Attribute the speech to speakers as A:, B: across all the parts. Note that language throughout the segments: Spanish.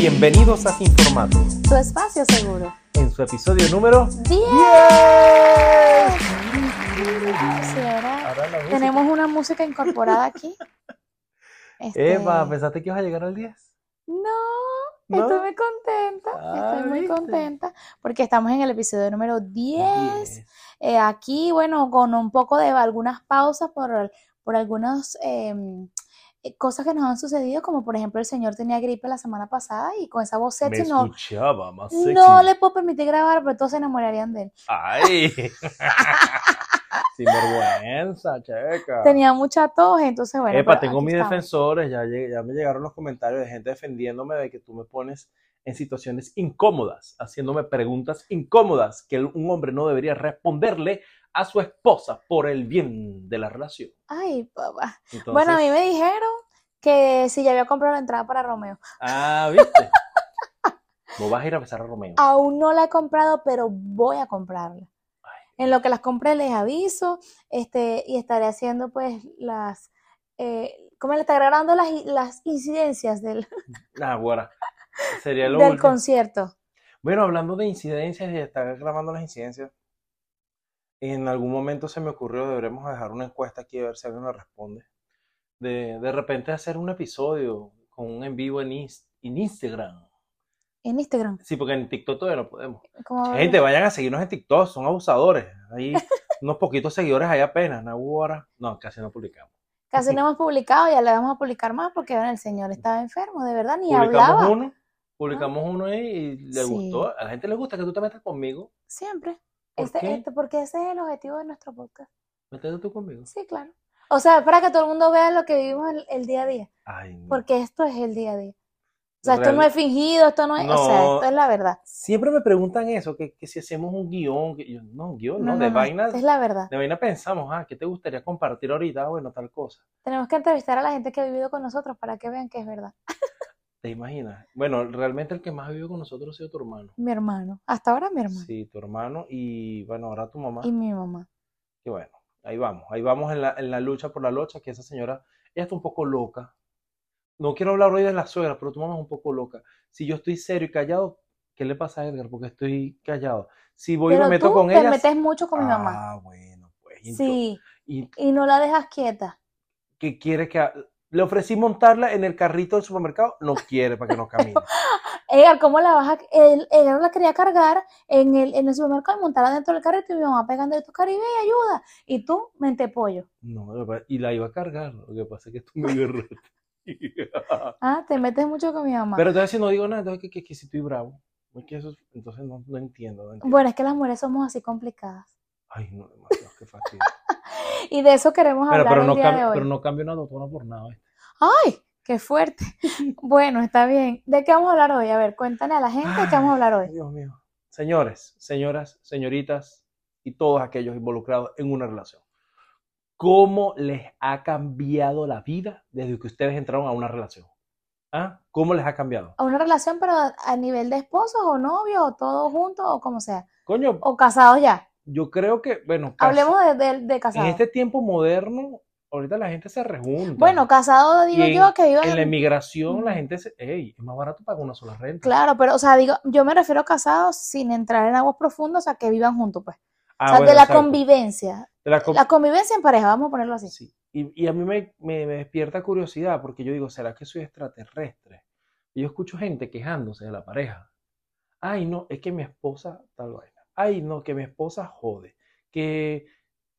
A: Bienvenidos a Sin Formato,
B: Tu espacio seguro.
A: en su episodio número
B: 10.
A: 10.
B: Sí, ahora
A: Ahora
B: tenemos una música incorporada aquí. Este,
A: Eva, ¿pensaste que ibas a llegar al 10?
B: No,
A: ¿No?
B: estoy muy contenta.
A: Ah,
B: estoy muy
A: ¿viste?
B: contenta porque estamos en el episodio número 10.
A: 10.
B: Eh, aquí, bueno, con un poco de algunas pausas por, por algunas em, eh, cosas que nos han sucedido, como por ejemplo el señor tenía gripe la semana pasada y con esa voz
A: Me
B: sexy no,
A: escuchaba más sexy.
B: no le puedo permitir grabar, pero todos se enamorarían de él.
A: ¡Ay! Sinvergüenza, checa.
B: Tenía mucha tos, entonces bueno.
A: Epa, tengo mis
B: estamos.
A: defensores, ya, ya me llegaron los comentarios de gente defendiéndome de que tú me pones en situaciones incómodas, haciéndome preguntas incómodas que un hombre no debería responderle a su esposa por el bien de la relación.
B: Ay, papá.
A: Entonces,
B: Bueno, a mí me dijeron que si ya había comprado la entrada para Romeo.
A: Ah, ¿viste? no vas a ir a besar a Romeo.
B: Aún no la he comprado, pero voy a comprarla.
A: Ay.
B: En lo que las compré les aviso, este, y estaré haciendo pues las, eh, ¿cómo le está grabando las, las incidencias del,
A: Ah, bueno, sería lo
B: del
A: último.
B: concierto?
A: Bueno, hablando de incidencias y de estar grabando las incidencias, en algún momento se me ocurrió, deberemos dejar una encuesta aquí a ver si alguien nos responde. De, de repente hacer un episodio con un en vivo en, en Instagram.
B: En Instagram.
A: Sí, porque en TikTok todavía no podemos. Gente, vayan a seguirnos en TikTok, son abusadores. Hay unos poquitos seguidores ahí apenas, no hubo hora. No, casi no publicamos.
B: Casi no hemos publicado, ya le vamos a publicar más porque bueno, el señor estaba enfermo, de verdad, ni
A: Publicamos
B: hablaba.
A: uno, publicamos uno ahí y le
B: Sí.
A: gustó. A la gente le gusta que tú te metas conmigo.
B: Siempre.
A: ¿Por
B: Este-
A: qué?
B: este- porque ese es el objetivo de nuestro podcast.
A: Métete tú conmigo.
B: Sí, claro. O sea, para que todo el mundo vea lo que vivimos el, el día a día.
A: Ay, no.
B: Porque esto es el día a día. O sea, esto
A: Real-
B: no es fingido, esto no es. O sea,
A: No.
B: esto es la verdad.
A: Siempre me preguntan eso, que, que si hacemos un guion, que yo, no, un guion, no, de vaina,
B: esto es la verdad.
A: de vaina pensamos, ah, ¿qué te gustaría compartir ahorita? Ah, Bueno, tal cosa.
B: Tenemos que entrevistar a la gente que ha vivido con nosotros para que vean que es verdad.
A: ¿Te imaginas? Bueno, realmente el que más ha vivido con nosotros ha sido tu hermano.
B: Mi hermano. Hasta ahora mi hermano.
A: Sí, tu hermano y bueno, ahora tu mamá.
B: Y mi mamá.
A: Que bueno, ahí vamos, ahí vamos en la, en la lucha por la lucha, que esa señora, ella está un poco loca. No quiero hablar hoy de la suegra, pero tu mamá es un poco loca. Si yo estoy serio y callado, ¿qué le pasa a Edgar? Porque estoy callado. Si voy y me meto
B: tú
A: con
B: te
A: ella.
B: metes mucho con mi mamá.
A: Ah, bueno, pues. y yo-
B: Sí.
A: y
B: Y no la dejas quieta.
A: que quiere que le ofrecí montarla en el carrito del supermercado, no quiere para que no camine.
B: Edgar, ¿cómo la vas a.? Él, la quería cargar en el, en el supermercado y montarla dentro del carrito y mi mamá pegando de tu caribe y ayuda. Y tú, mente pollo.
A: No, y la iba a cargar, lo que pasa es que esto me derrete.
B: Ah, te metes mucho con mi mamá.
A: Pero entonces si no digo nada, entonces que, que, que si estoy bravo. Es que eso, es- entonces no, no entiendo, no entiendo.
B: Bueno, es que las mujeres somos así complicadas.
A: Ay, no, demasiado, qué fastidio.
B: Y de eso queremos
A: Pero,
B: hablar
A: pero,
B: el
A: no
B: día de hoy.
A: pero no cambio una doctora por nada. ¿viste?
B: ¡Ay! ¡Qué fuerte! Bueno, está bien. ¿De qué vamos a hablar hoy? A ver, cuéntale a la gente de qué vamos a hablar hoy.
A: Dios mío. Señores, señoras, señoritas y todos aquellos involucrados en una relación. ¿Cómo les ha cambiado la vida desde que ustedes entraron a una relación? ¿Ah? ¿Cómo les ha cambiado?
B: A una relación, pero a a nivel de esposos o novios o todos juntos o como sea.
A: Coño,
B: O casados ya.
A: Yo creo que, bueno,
B: Hablemos de, de, de
A: en
B: casados.
A: este tiempo moderno, ahorita la gente se rejunta.
B: Bueno, casado digo
A: en-
B: yo que vivan
A: en la
B: en-
A: emigración la gente se, ey, es más barato pagar una sola renta.
B: Claro, pero, o sea, digo, yo me refiero a casados sin entrar en aguas profundas, o sea, que vivan juntos, pues.
A: Ah,
B: o sea,
A: bueno,
B: de la
A: exacto.
B: convivencia.
A: De la con-
B: La convivencia en pareja, vamos a ponerlo así.
A: Sí. Y, y a mí me, me- me despierta curiosidad porque yo digo, ¿será que soy extraterrestre? Y yo escucho gente quejándose de la pareja. Ay, no, es que mi esposa tal vaina. Ay, no, que mi esposa jode. Que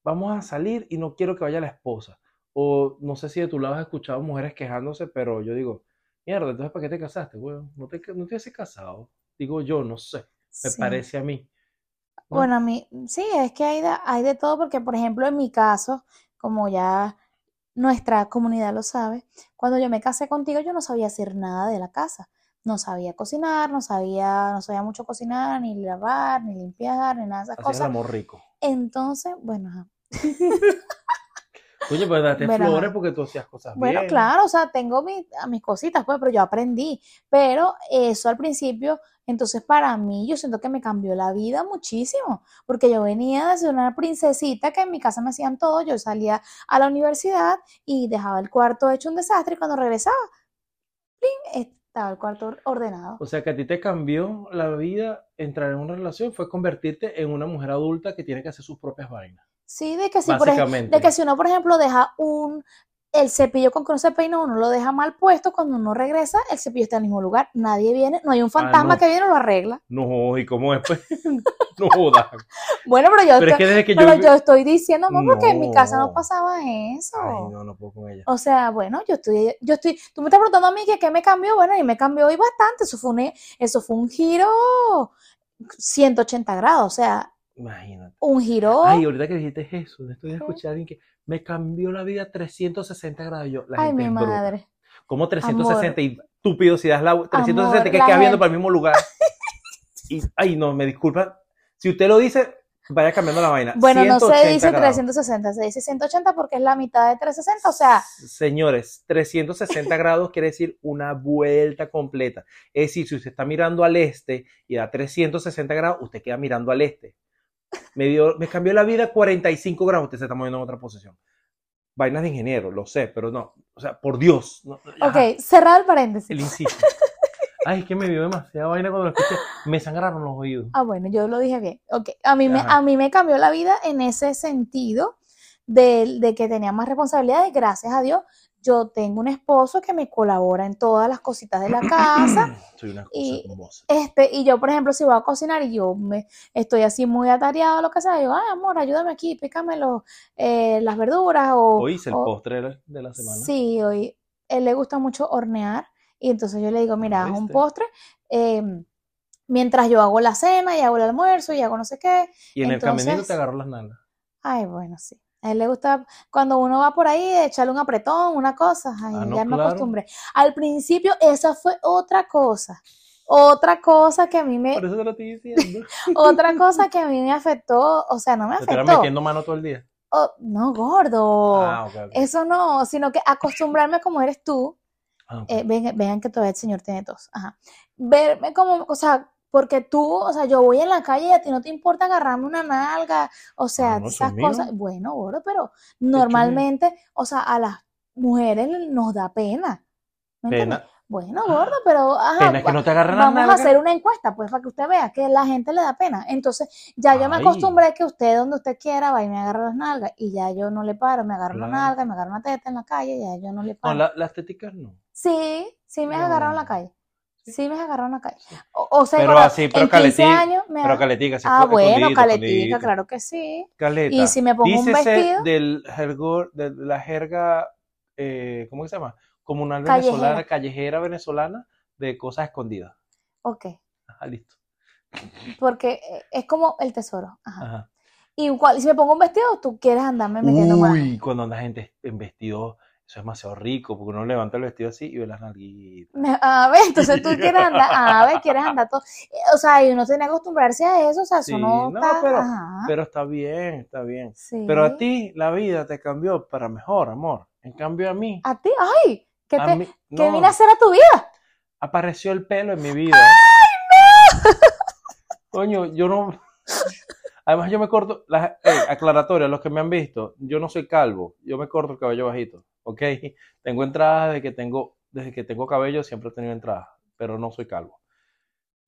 A: vamos a salir y no quiero que vaya la esposa. O no sé si de tu lado has escuchado mujeres quejándose, pero yo digo, mierda, entonces ¿para qué te casaste? Bueno, no te, no te has casado. Digo yo, no sé, me
B: Sí.
A: parece a mí. ¿no?
B: Bueno, a mí, sí, es que hay de, hay de todo, porque por ejemplo, en mi caso, como ya nuestra comunidad lo sabe, cuando yo me casé contigo, yo no sabía hacer nada de la casa. No sabía cocinar, no sabía, no sabía mucho cocinar, ni lavar, ni limpiar, ni nada de esas
A: Hacías el
B: cosas.
A: amor rico.
B: Entonces, bueno, ajá.
A: Oye, pues date
B: Bueno,
A: flores porque tú hacías cosas
B: Bueno,
A: bien.
B: claro, o sea, tengo mi- a mis cositas, pues, pero yo aprendí. Pero eso al principio, entonces para mí, yo siento que me cambió la vida muchísimo, porque yo venía de ser una princesita que en mi casa me hacían todo, yo salía a la universidad y dejaba el cuarto hecho un desastre y cuando regresaba, ¡plin! Estaba el cuarto ordenado.
A: O sea, que a ti te cambió la vida entrar en una relación, fue convertirte en una mujer adulta que tiene que hacer sus propias vainas.
B: Sí, de que si, por ej-
A: Básicamente.
B: de que si uno, por ejemplo, deja un el cepillo con que uno se peina, uno lo deja mal puesto, cuando uno regresa, el cepillo está en el mismo lugar, nadie viene, no hay un fantasma
A: Ah, no.
B: que viene y lo arregla.
A: No, ¿y cómo es? Pues, no jodas.
B: Bueno, pero yo,
A: Pero es
B: estoy,
A: que desde que
B: pero
A: yo...
B: yo estoy diciendo, amor, porque en mi casa no
A: No.
B: pasaba eso.
A: Ay, no, no puedo con ella.
B: O sea, bueno, yo estoy, yo estoy, tú me estás preguntando a mí que qué me cambió, bueno, y me cambió hoy bastante, eso fue un, eso fue un giro 180 grados, o sea,
A: Imagínate.
B: un giro,
A: Ay, ahorita que dijiste eso, estoy escuchar a alguien que me cambió la vida 360 grados. Yo, la
B: ay,
A: gente
B: mi
A: bruta.
B: madre.
A: ¿Cómo 360? Y estúpido, si das la 360
B: Amor,
A: que
B: la
A: quedas viendo para el mismo lugar. Y, ay, no, me disculpa. Si usted lo dice, vaya cambiando la vaina.
B: Bueno, no se
A: 180
B: dice
A: grados.
B: 360, se dice 180 porque es la mitad de 360, o sea,
A: Señores, 360 grados quiere decir una vuelta completa. Es decir, si usted está mirando al este y da 360 grados, usted queda mirando al este. Me, dio, me cambió la vida 45 grados, usted se está moviendo en otra posición. Vainas de ingeniero, lo sé, pero no. O sea, por Dios. no,
B: ok, cerrar el paréntesis.
A: El inciso. Ay, es que me dio demasiada vaina cuando lo escuché. Me sangraron los oídos.
B: Ah, bueno, yo lo dije bien. Ok, a mí, me,
A: Ajá.
B: a mí me cambió la vida en ese sentido de, de que tenía más responsabilidades. Gracias a Dios, yo tengo un esposo que me colabora en todas las cositas de la casa.
A: Soy una cosa
B: Y-. Este, y yo, por ejemplo, si voy a cocinar y yo me estoy así muy atareada o lo que sea, yo, ay, amor, ayúdame aquí, pícame los, eh, las verduras o,
A: Hoy hice el
B: o-
A: postre de la- semana.
B: Sí, hoy él le gusta mucho hornear y entonces yo le digo, mira, haz un postre eh, mientras yo hago la cena y hago el almuerzo y hago no sé qué.
A: Y en el caminito te agarró las nalgas.
B: Ay, bueno, sí. A él le gusta cuando uno va por ahí echarle un apretón, una cosa. Ay,
A: Ah, no,
B: ya me
A: claro.
B: acostumbré. Al principio esa fue otra cosa. Otra cosa que a mí me,
A: Por eso te lo estoy diciendo.
B: otra cosa que a mí me afectó, o sea, no me
A: Te
B: afectó.
A: metiendo mano todo el día.
B: Oh, no, gordo.
A: Ah.
B: Eso no, sino que acostumbrarme como eres tú,
A: Ah,
B: eh, vean que todavía el señor tiene tos. Ajá. Verme como, o sea, porque tú, o sea, yo voy en la calle y a ti no te importa agarrarme una nalga, o sea,
A: no,
B: esas
A: mío.
B: cosas. Bueno, gordo, pero normalmente, o sea, a las mujeres nos da pena. ¿me entiendes?
A: Pena.
B: Bueno, gordo, pero ajá,
A: Pena que no te
B: vamos a hacer una encuesta, pues, para que usted vea que la gente le da pena. Entonces, ya yo me acostumbré que usted, donde usted quiera, va y me agarra las nalgas, y ya yo no le paro, me agarro una nalga, me agarro una teta en la calle, ya yo no le
A: No,
B: paro.
A: la- las teticas no.
B: Sí, sí me has agarrado en la
A: No.
B: calle.
A: Sí.
B: Sí me en la calle. O, o sea,
A: Pero así, pero
B: en 15
A: caletica,
B: años me
A: Pero caletica, sí,
B: Ah, bueno, caletica, claro que sí.
A: Caleta.
B: Y si me pongo un vestido,
A: del jergor, de la jerga, eh, ¿cómo que se llama? Comunal
B: Callejera.
A: venezolana, callejera venezolana, de cosas escondidas.
B: ok,
A: Ajá, listo.
B: porque eh, es como el tesoro. Ajá.
A: Ajá.
B: Y si me pongo un vestido, tú quieres andarme metiendo.
A: Uy, cuando anda gente en vestido, eso es demasiado rico, porque uno levanta el vestido así y ve las nalguitas.
B: A ver, entonces tú quieres andar, a ver, quieres andar todo. eh, O sea, y uno tiene que acostumbrarse a eso, o sea, eso
A: Sí,
B: no
A: no,
B: está.
A: pero- Pero está bien, está bien.
B: sí.
A: Pero a ti la vida te cambió para mejor, amor. En cambio a mí,
B: A ti, ay, ¿qué, te,
A: mí-
B: qué
A: no,
B: vine a hacer a tu vida?
A: apareció el pelo en mi vida. Coño, yo no. Además, yo me corto. Las, eh, aclaratoria, los que me han visto, yo no soy calvo, yo me corto el cabello bajito, ¿ok? Tengo entradas desde que tengo, desde que tengo cabello, siempre he tenido entradas, pero no soy calvo.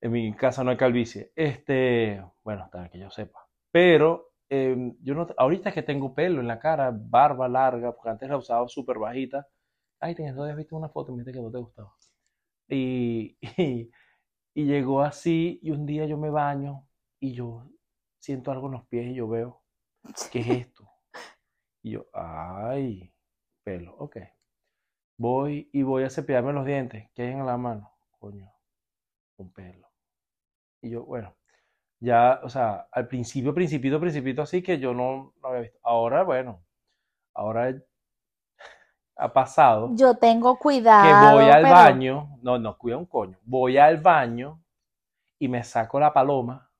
A: En mi casa no hay calvicie. Este, bueno, hasta que yo sepa. Pero eh, yo no, ahorita que tengo pelo en la cara, barba larga, porque antes la usaba súper bajita. Ay, te habías visto una foto y me que no te gustaba. Y, y, y llegó así, y un día yo me baño y yo siento algo en los pies y yo veo, ¿qué es esto? Y yo, ay, pelo, ok. Voy y voy a cepillarme los dientes. ¿Qué hay en la mano? Coño, un pelo. Y yo, bueno, ya, o sea, al principio, principito, principito, así que yo no lo había visto. Ahora, bueno, ahora ha pasado
B: Yo tengo
A: que
B: cuidado.
A: voy al
B: pero-
A: baño, no, no, cuida un coño, voy al baño y me saco la paloma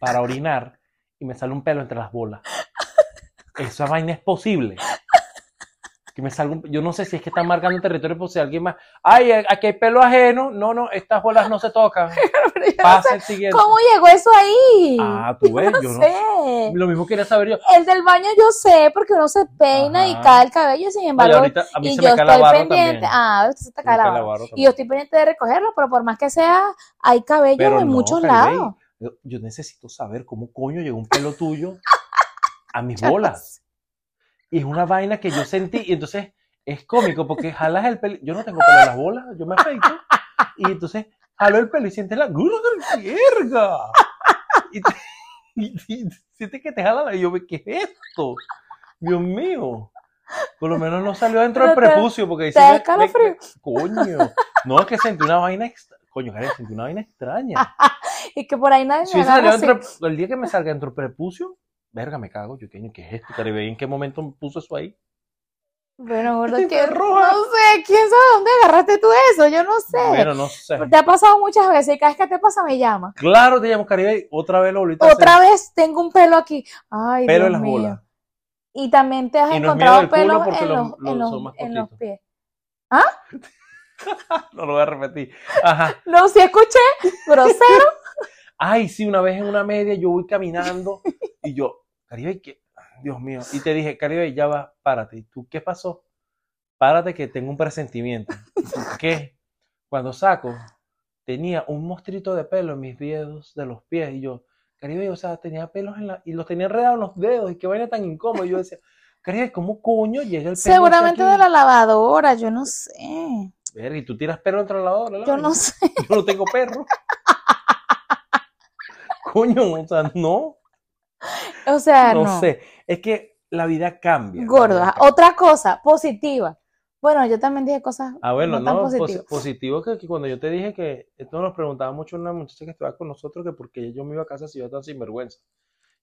A: para orinar y me sale un pelo entre las bolas. Esa vaina es posible. Que me salga un- yo no sé si es que están marcando territorio por si alguien más, ay, aquí hay pelo ajeno, no, no, estas bolas no se tocan,
B: no
A: pasa el siguiente.
B: ¿Cómo llegó eso ahí?
A: Ah, tú ves,
B: no
A: yo no
B: sé.
A: Lo mismo quería saber yo.
B: El del baño yo sé porque uno se peina y cae el cabello, sin
A: Oye,
B: embargo,
A: ahorita a mí
B: y
A: se
B: yo
A: me cae la
B: estoy pendiente.
A: también.
B: Ah, se te cae Y yo estoy pendiente de recogerlo, pero por más que sea, hay cabello
A: Pero
B: en
A: no,
B: muchos
A: Caribey,
B: lados.
A: Yo, necesito saber cómo coño llegó un pelo tuyo a mis
B: no
A: bolas. Y es una vaina que yo sentí, y entonces es cómico porque jalas el pelo. Yo no tengo pelo en las bolas, yo me afeito. Y entonces jalo el pelo y sientes la ¡Gurga, verga! Y, te- y- y sientes que te jala la. Y yo, ¿qué es esto? Dios mío. Por lo menos no salió dentro del prepucio porque
B: te
A: sí me- me- Coño. No, es que sentí una vaina extra. Coño, Karen, sentí una vaina extraña.
B: Y que por ahí nadie me
A: salido
B: así.
A: dentro, el día que me salga dentro del prepucio, verga, me cago. Yo, ¿qué, qué es esto, Caribe? ¿En qué momento me puso eso ahí?
B: Bueno, gordo, que
A: roja.
B: no sé, ¿quién sabe dónde agarraste tú eso? Yo no sé.
A: Bueno, no sé.
B: Te ha pasado muchas veces y cada vez que te pasa me llama.
A: Claro, te llamo Caribe. Otra vez lo volviste a
B: Otra
A: hacer.
B: vez tengo un pelo aquí. Ay,
A: Pelo en
B: Dios
A: las
B: mío.
A: bolas.
B: Y también te has
A: Y no es
B: encontrado pelos en
A: los-
B: en los, en pies.
A: No lo voy a repetir. Ajá.
B: No, sí escuché, grosero.
A: Ay, sí, una vez en una media yo voy caminando y yo, Caribe, ¿qué? Dios mío. Y te dije, Caribe, ya va, párate. ¿Y tú qué pasó? Párate que tengo un presentimiento. ¿Y tú, ¿Qué? Cuando saco, tenía un mostrito de pelo en mis dedos de los pies y yo, Caribe, o sea, tenía pelos en la... y los tenía enredados en los dedos y qué vaina tan incómodo. Y yo decía, Caribe, ¿cómo coño llega el pelo?
B: Seguramente de la lavadora, yo no sé.
A: Verga, y tú tiras pelo entre la lavadora. la
B: Yo
A: vaina?
B: no sé.
A: Yo no tengo perro. Coño, o sea, no.
B: O sea,
A: no,
B: no.
A: sé. Es que la vida cambia. cambia.
B: Otra cosa, positiva. Bueno, yo también dije cosas
A: Ah, bueno,
B: no tan
A: no, posi-
B: positivas.
A: positivo que, que cuando yo te dije que esto nos preguntaba mucho una muchacha que estaba con nosotros que por qué yo me iba a casa si yo tan sinvergüenza.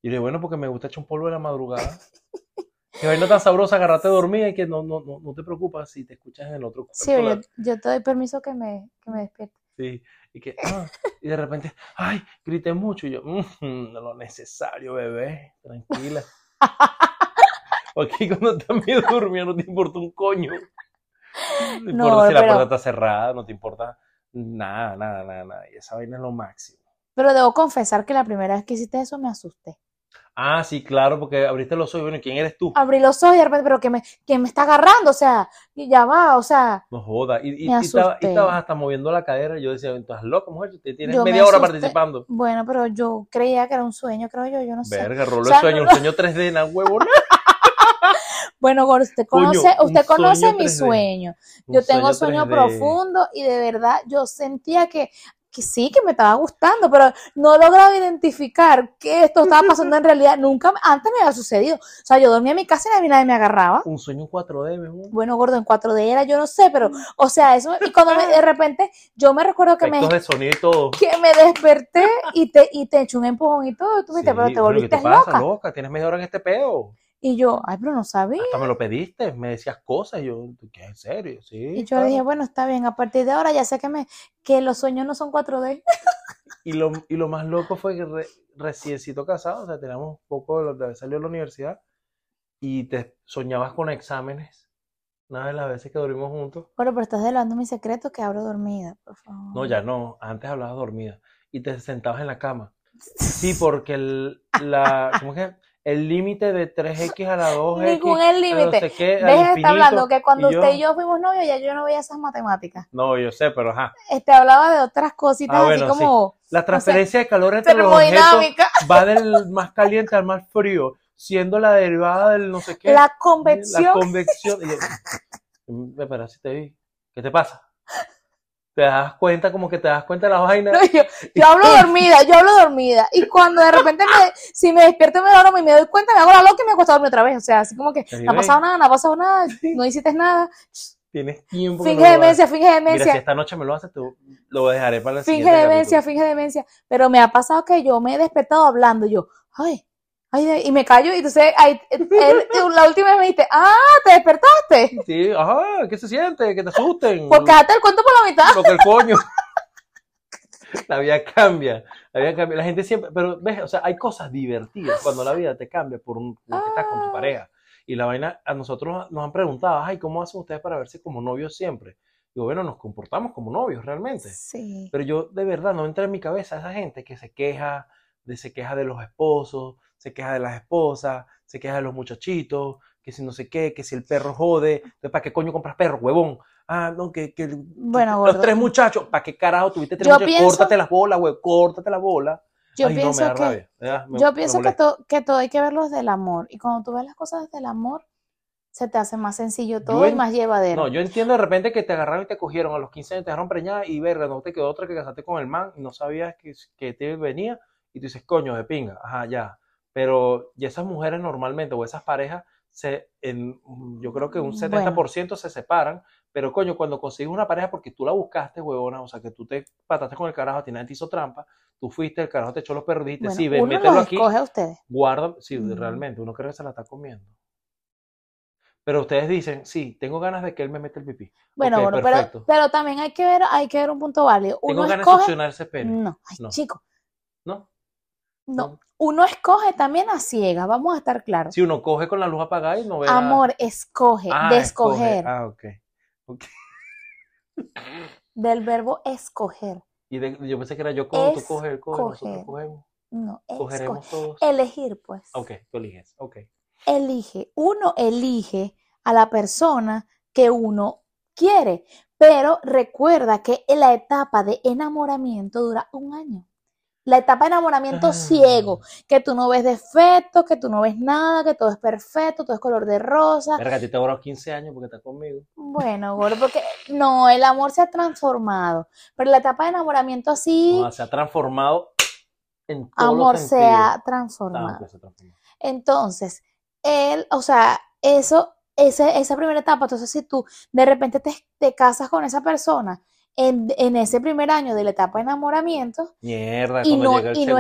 A: Y le dije, bueno, porque me gusta echar un polvo de la madrugada. que vaina tan sabrosa, agarrate dormida y que no, no, no, no te preocupas si te escuchas en el otro
B: Sí, yo, yo te doy permiso que me, que me despierte.
A: Sí, y que, ah, y de repente, ay, grité mucho, y yo, "Mm, no lo necesario, bebé, tranquila. Aquí cuando estás medio dormido no te importa un coño. No te
B: No,
A: importa si la
B: pero-
A: puerta está cerrada, no te importa nada, nada, nada, nada. Y esa vaina es lo máximo.
B: Pero debo confesar que la primera vez que hiciste eso me asusté.
A: Ah, sí, claro, porque abriste los ojos, bueno, ¿y ¿quién eres tú?
B: Abrí los ojos y de repente, pero que me, que me está agarrando, o sea, y ya va, o sea,
A: No joda. Y, y, estabas hasta moviendo la cadera. y Yo decía, estás loco, mujer, te tienes
B: Yo
A: media hora participando.
B: bueno, pero yo creía que era un sueño, creo yo, yo no sé.
A: Verga, rollo
B: O sea,
A: de sueño,
B: no-
A: un sueño 3D, na huevona.
B: Bueno, Gor, usted conoce, usted conoce
A: sueño
B: mi
A: 3D.
B: sueño.
A: Un
B: Yo tengo sueño
A: 3D.
B: profundo y de verdad yo sentía que, que sí, que me estaba gustando, pero no lograba identificar que esto estaba pasando en realidad. Nunca antes me había sucedido. O sea, yo dormía en mi casa y nadie, me agarraba.
A: Un sueño en 4D, mi amor.
B: Bueno, gordo, en 4D era, yo no sé, pero, o sea, eso, y cuando me- de repente, yo me recuerdo que me,
A: Efectos de sonido y todo.
B: que me desperté y te, y te eché un empujón y todo, y tú me dijiste,
A: Sí,
B: pero te
A: bueno, ¿qué
B: volviste
A: te pasa,
B: loca.
A: loca? Tienes media hora en este peo.
B: Y yo, ay, pero no sabía.
A: Hasta me lo pediste, me decías cosas. Y yo, ¿qué? ¿En serio? Sí.
B: Y yo
A: claro.
B: dije, bueno, está bien, a partir de ahora ya sé que me, que los sueños no son 4D.
A: Y lo, y lo más loco fue que re, reciencito casado, o sea, teníamos poco de, lo- haber salido de la universidad y te soñabas con exámenes. Una de las veces que dormimos juntos.
B: Bueno, pero estás delando mi secreto que abro dormida, por favor.
A: No, ya no. Antes hablabas dormida. Y te sentabas en la cama. Sí, porque el, la, ¿cómo es que? El límite de 3x a la 2x.
B: Ningún es
A: a no
B: límite.
A: sé
B: Deje de estar hablando que cuando
A: y yo-
B: usted y yo fuimos novios ya yo no veía esas matemáticas.
A: No, yo sé, pero ajá.
B: Este hablaba de otras cositas
A: Ah,
B: así
A: sí.
B: como
A: La transferencia de calor entre los objetos va del más caliente al más frío, siendo la derivada del no sé qué.
B: la
A: La
B: convección.
A: convección. Y yo, "Mm, espera, si te vi. ¿Qué te pasa? Te das cuenta, como que te das cuenta de la vaina.
B: No, yo, yo hablo dormida, yo hablo dormida. Y cuando de repente me, si me despierto me duermo y me doy cuenta, me hago la loca y me acuesto a dormir otra vez. O sea, así como que no ha pasado nada, no ha pasado nada, no hiciste nada.
A: Tienes tiempo.
B: Finge
A: no
B: demencia, finge
A: Mira,
B: demencia.
A: si esta noche me lo haces, te lo dejaré para el
B: Finge
A: siguiente
B: demencia,
A: capítulo.
B: finge demencia. Pero me ha pasado que yo me he despertado hablando. Yo, ay, ay, y me callo. Y entonces, ahí, él- la última vez me dijiste, ah, te despertaste.
A: Sí, ajá, ¿qué se siente? Que te asusten.
B: Porque hasta el cuento por la mitad.
A: Lo que el coño. La vida cambia. La vida cambia. La gente siempre. Pero ves, o sea, hay cosas divertidas cuando la vida te cambia por un, porque estás con tu
B: Ah.
A: pareja. Y la vaina, a nosotros nos han preguntado, ay, ¿cómo hacen ustedes para verse como novios siempre? Digo, bueno, nos comportamos como novios realmente.
B: Sí.
A: Pero yo de verdad no entra en mi cabeza esa gente que se queja, de, se queja de los esposos, se queja de las esposas, se queja de los muchachitos, que si no sé qué, que si el perro jode, entonces, ¿para qué coño compras perro, huevón? Ah, no, que, que
B: Bueno,
A: los
B: gordo.
A: tres muchachos, ¿para qué carajo tuviste tres
B: Yo
A: muchachos?
B: pienso-
A: Córtate las bolas, güey, córtate las bolas.
B: Yo
A: Ay, no, me
B: pienso
A: da
B: que,
A: rabia, ¿verdad? Me-
B: yo pienso que, to- que todo hay que verlo desde el amor. Y cuando tú ves las cosas desde el amor, se te hace más sencillo todo y más llevadero.
A: No, yo entiendo de repente que te agarraron y te cogieron a los 15 años, te dejaron preñada y verga, no te quedó otra que casaste con el man y no sabías que, que te venía y tú dices, coño, de pinga, ajá, ya. Pero y esas mujeres normalmente o esas parejas, se, en, yo creo que un
B: Bueno.
A: 70% se separan, pero coño, cuando consigues una pareja porque tú la buscaste, huevona, o sea, que tú te pataste con el carajo, a ti nadie te hizo trampa, tú fuiste, el carajo te echó los perros, dijiste,
B: Bueno,
A: sí, ven, mételo aquí,
B: a ustedes.
A: guarda, sí,
B: Mm.
A: realmente, uno cree que se la está comiendo. Pero ustedes dicen, sí, tengo ganas de que él me meta el pipí.
B: Bueno,
A: Ok,
B: bueno, pero, también hay que ver, hay que ver un punto válido.
A: Tengo
B: Uno
A: ganas de
B: escoge.
A: succionar ese pene.
B: No, ay,
A: No.
B: chico.
A: No.
B: Uno escoge también a ciegas, vamos a estar claros.
A: Si uno coge con la luz apagada y no ve nada.
B: Amor, escoge,
A: Ah,
B: de
A: escoge.
B: escoger,
A: Ah, ok. Ok.
B: del verbo escoger.
A: Y de- yo pensé que era yo cojo, tú él coge, nosotros
B: coger.
A: cogemos.
B: No.
A: Cogeremos todos.
B: Elegir, pues.
A: Ok, tú eliges. Ok.
B: Elige. Uno elige a la persona que uno quiere, pero recuerda que la etapa de enamoramiento dura un año. La etapa de enamoramiento
A: Ah.
B: ciego, que tú no ves defectos, que tú no ves nada, que todo es perfecto, todo es color de rosa.
A: Verga, a ti te durado 15 años porque estás conmigo.
B: Bueno, gordo, porque no, el amor se ha transformado, pero la etapa de enamoramiento así,
A: No, se ha transformado en todos
B: amor se ha
A: Ah,
B: transformado.
A: se.
B: Entonces, él, o sea, eso, ese- esa primera etapa, entonces si tú de repente te, te casas con esa persona en, en ese primer año de la etapa de enamoramiento
A: Mierda,
B: y no,
A: llega el
B: y no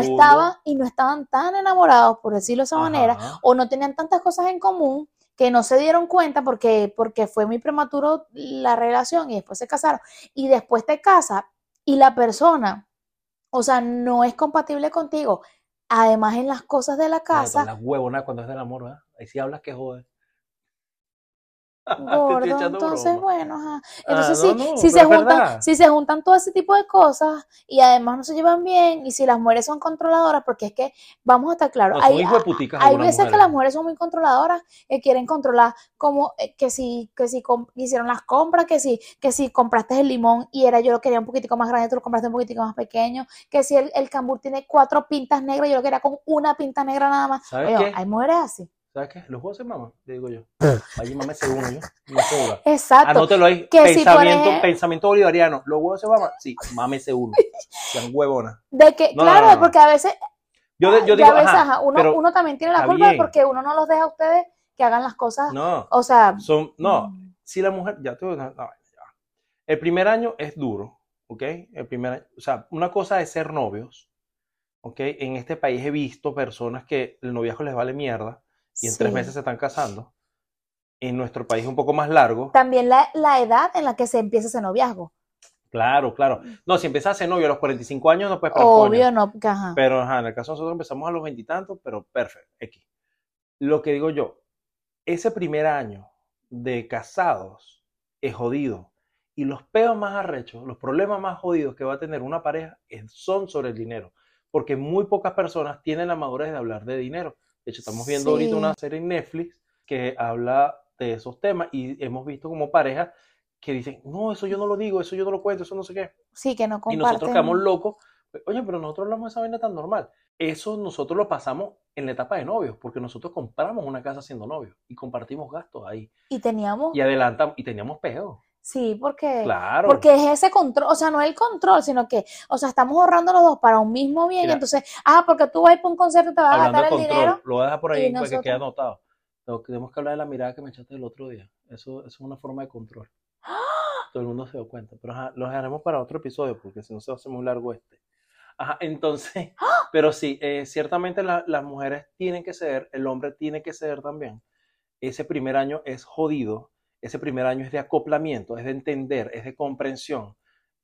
B: y no estaban tan enamorados, por decirlo de esa manera, o no tenían tantas cosas en común que no se dieron cuenta porque, porque fue muy prematuro la relación y después se casaron. Y después te casas y la persona, o sea, no es compatible contigo. Además, en las cosas de la casa,
A: Las huevonas cuando es del amor, ¿verdad? Ahí sí hablas que jode.
B: Gordo, entonces
A: broma.
B: bueno, ajá.
A: Ah,
B: Entonces
A: no, no,
B: si
A: pero
B: se juntan, si se juntan todo ese tipo de cosas y además no se llevan bien y si las mujeres son controladoras, porque es que vamos a estar claros,
A: No,
B: hay, hay veces que las mujeres son muy controladoras, que quieren controlar como eh, que si, que si hicieron las compras, que si, que si compraste el limón y era yo lo quería un poquitico más grande, tú lo compraste un poquitico más pequeño, que si el, el cambur tiene cuatro pintas negras, yo lo quería con una pinta negra nada más. Hay mujeres así.
A: ¿Sabes qué? Los juegos se maman, le digo yo. Allí mámese uno, yo. No joda.
B: Exacto.
A: Anótelo ahí.
B: Que si,
A: pensamiento,
B: ejemplo-
A: pensamiento bolivariano. ¿Los huevos se maman? Sí, mámese uno. Sean huevonas.
B: De que,
A: No,
B: claro,
A: no,
B: porque a veces
A: Yo, de- yo
B: ya
A: digo,
B: ves,
A: ajá,
B: ajá, uno,
A: pero
B: uno también tiene la culpa
A: bien.
B: porque uno no los deja a ustedes que hagan las cosas.
A: no,
B: O sea,
A: son, no,
B: mm,
A: si la mujer, ya tú, no. El primer año es duro, ¿ok? El primer año, o sea, una cosa es ser novios, ¿ok? En este país he visto personas que el noviazgo les vale mierda y en tres
B: sí.
A: meses se están casando. En nuestro país un poco más largo.
B: También la, la edad en la que se empieza ese noviazgo.
A: Claro, claro. No, si empiezas a ser novio a los 45 años no puedes parar coño.
B: Obvio, no, porque ajá.
A: Pero ajá, en el caso de nosotros empezamos a los veintitantos, pero perfecto, X. Lo que digo yo, ese primer año de casados es jodido. Y los peos más arrechos, los problemas más jodidos que va a tener una pareja son sobre el dinero. Porque muy pocas personas tienen la madurez de hablar de dinero. De hecho, estamos viendo ahorita una serie en Netflix que habla de esos temas y hemos visto como parejas que dicen, no, eso yo no lo digo, eso yo no lo cuento, eso no sé qué.
B: Sí, que no
A: Y nosotros
B: comparten.
A: quedamos locos. Oye, pero nosotros hablamos de esa vaina tan normal. Eso nosotros lo pasamos en la etapa de novios, porque nosotros compramos una casa siendo novios y compartimos gastos ahí.
B: Y teníamos,
A: Y adelantamos, y teníamos peo.
B: Sí, porque,
A: Claro.
B: porque es ese control, o sea, no es el control, sino que, o sea, estamos ahorrando los dos para un mismo bien.
A: Mira.
B: entonces, ah, porque tú vas a ir para un concierto y te vas a gastar el
A: control,
B: dinero.
A: lo voy a dejar por ahí para que quede anotado. Tenemos que hablar de la mirada que me echaste el otro día. Eso, eso es una forma de control. Todo el mundo se dio cuenta. Pero ajá, lo dejaremos para otro episodio, porque si no se hace muy largo este. Ajá, entonces, pero sí, eh, ciertamente la- las mujeres tienen que ceder, el hombre tiene que ceder también. Ese primer año es jodido, ese primer año es de acoplamiento, es de entender, es de comprensión.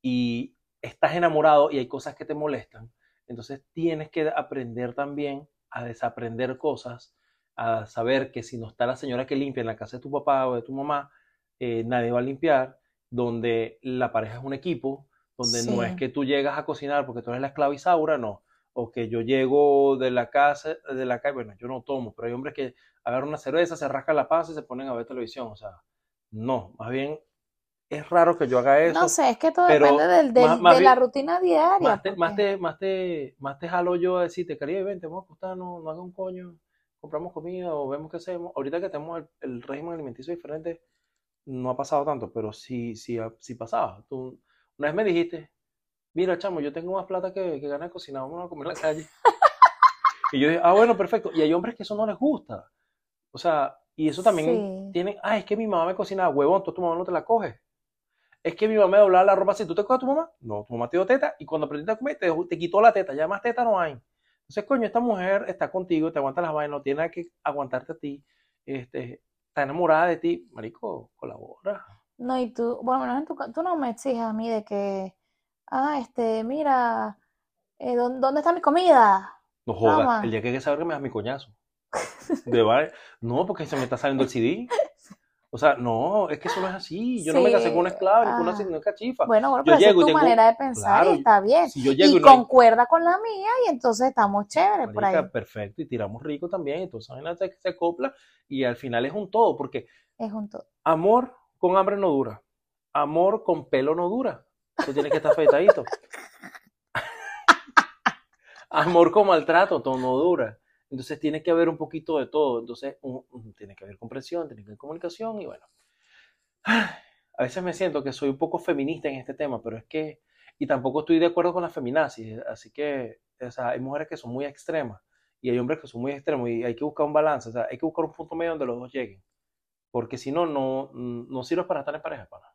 A: Y estás enamorado y hay cosas que te molestan. Entonces tienes que aprender también a desaprender cosas, a saber que si no está la señora que limpia en la casa de tu papá o de tu mamá, eh, nadie va a limpiar, donde la pareja es un equipo, donde no es que tú llegas a cocinar porque tú eres la esclava Isaura, no. O que yo llego de la casa, de la calle, bueno, yo no tomo, pero hay hombres que agarran una cerveza, se rascan la panza y se ponen a ver televisión. O sea, no, más bien es raro que yo haga eso.
B: No sé, es que todo depende del, del-
A: más- más
B: de la rutina diaria.
A: Más te, más, te, más, te, más te jalo yo a decirte, Caribe, vente, vamos a acostar, no, no haga un coño, compramos comida o vemos qué hacemos. Ahorita que tenemos el, el régimen alimenticio diferente, no ha pasado tanto, pero sí, sí, sí pasaba. Tú una vez me dijiste, mira, chamo, yo tengo más plata que, que ganas de cocinar, vamos a comer en la calle. y yo dije, ah, bueno, perfecto. Y hay hombres que eso no les gusta. O sea, y eso también
B: Sí.
A: tienen, ah, es que mi mamá me cocinaba, huevón, tú tu mamá no te la coges. Es que mi mamá me doblaba la ropa así, ¿tú te coges a tu mamá? No, tu mamá te dio teta y cuando aprendiste a comer te, quitó la teta, ya más teta no hay. Entonces, coño, esta mujer está contigo, te aguanta las vainas, no tiene que aguantarte a ti, este, está enamorada de ti, marico, colabora.
B: No, y tú, bueno, menos en tu ca- tú no me exiges a mí de que, ah, este, mira, eh, ¿dó- ¿dónde está mi comida?
A: No jodas, el día que hay que saber que me das mi coñazo. De no, porque se me está saliendo el CD. O sea, no, es que eso no es así. Yo no me casé con una esclava ni con una, una cachifa.
B: Bueno, bueno,
A: Yo
B: pero esa es tu
A: tengo-
B: manera de pensar
A: claro,
B: y está bien.
A: Si yo llego
B: Y
A: y no hay-
B: concuerda con la mía y entonces estamos chéveres por ahí.
A: Perfecto, y tiramos rico también, entonces se, se acopla y al final es un todo, porque
B: Es un todo.
A: amor con hambre no dura, amor con pelo no dura, tú tienes que estar afeitadito. amor con maltrato todo no dura, entonces tiene que haber un poquito de todo, entonces un- un- tiene que haber comprensión, tiene que haber comunicación y bueno. A veces me siento que soy un poco feminista en este tema, pero es que, y tampoco estoy de acuerdo con la feminazis, así que, o sea, hay mujeres que son muy extremas y hay hombres que son muy extremos y hay que buscar un balance, o sea, hay que buscar un punto medio donde los dos lleguen, porque si no, no, no sirves para estar en pareja, pana.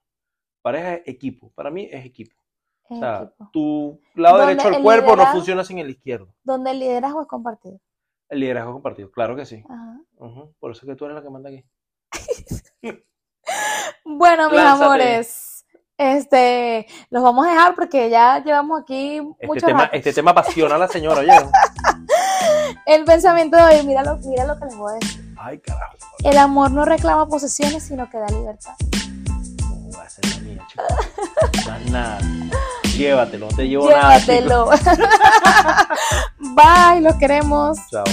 A: Pareja es equipo, para mí es equipo. O
B: Es
A: sea,
B: equipo.
A: tu lado derecho del
B: el
A: cuerpo no funciona sin el izquierdo.
B: Donde el liderazgo es compartido.
A: El liderazgo compartido, claro que sí.
B: Ajá.
A: Por eso es que tú eres la que manda aquí.
B: Bueno, mis
A: Lánzate.
B: amores, este, los vamos a dejar porque ya llevamos aquí
A: Este
B: mucho
A: tema,
B: rato.
A: este tema apasiona a la señora, ¿oyeron?
B: El pensamiento de hoy, mira lo, mira lo que les voy a decir.
A: Ay, carajo.
B: El amor no reclama posesiones, sino que da libertad.
A: No, esa es la mía, chico. Más nada. Llévatelo, no te llevo nada.
B: Llévatelo. Bye, los queremos.
A: Chao.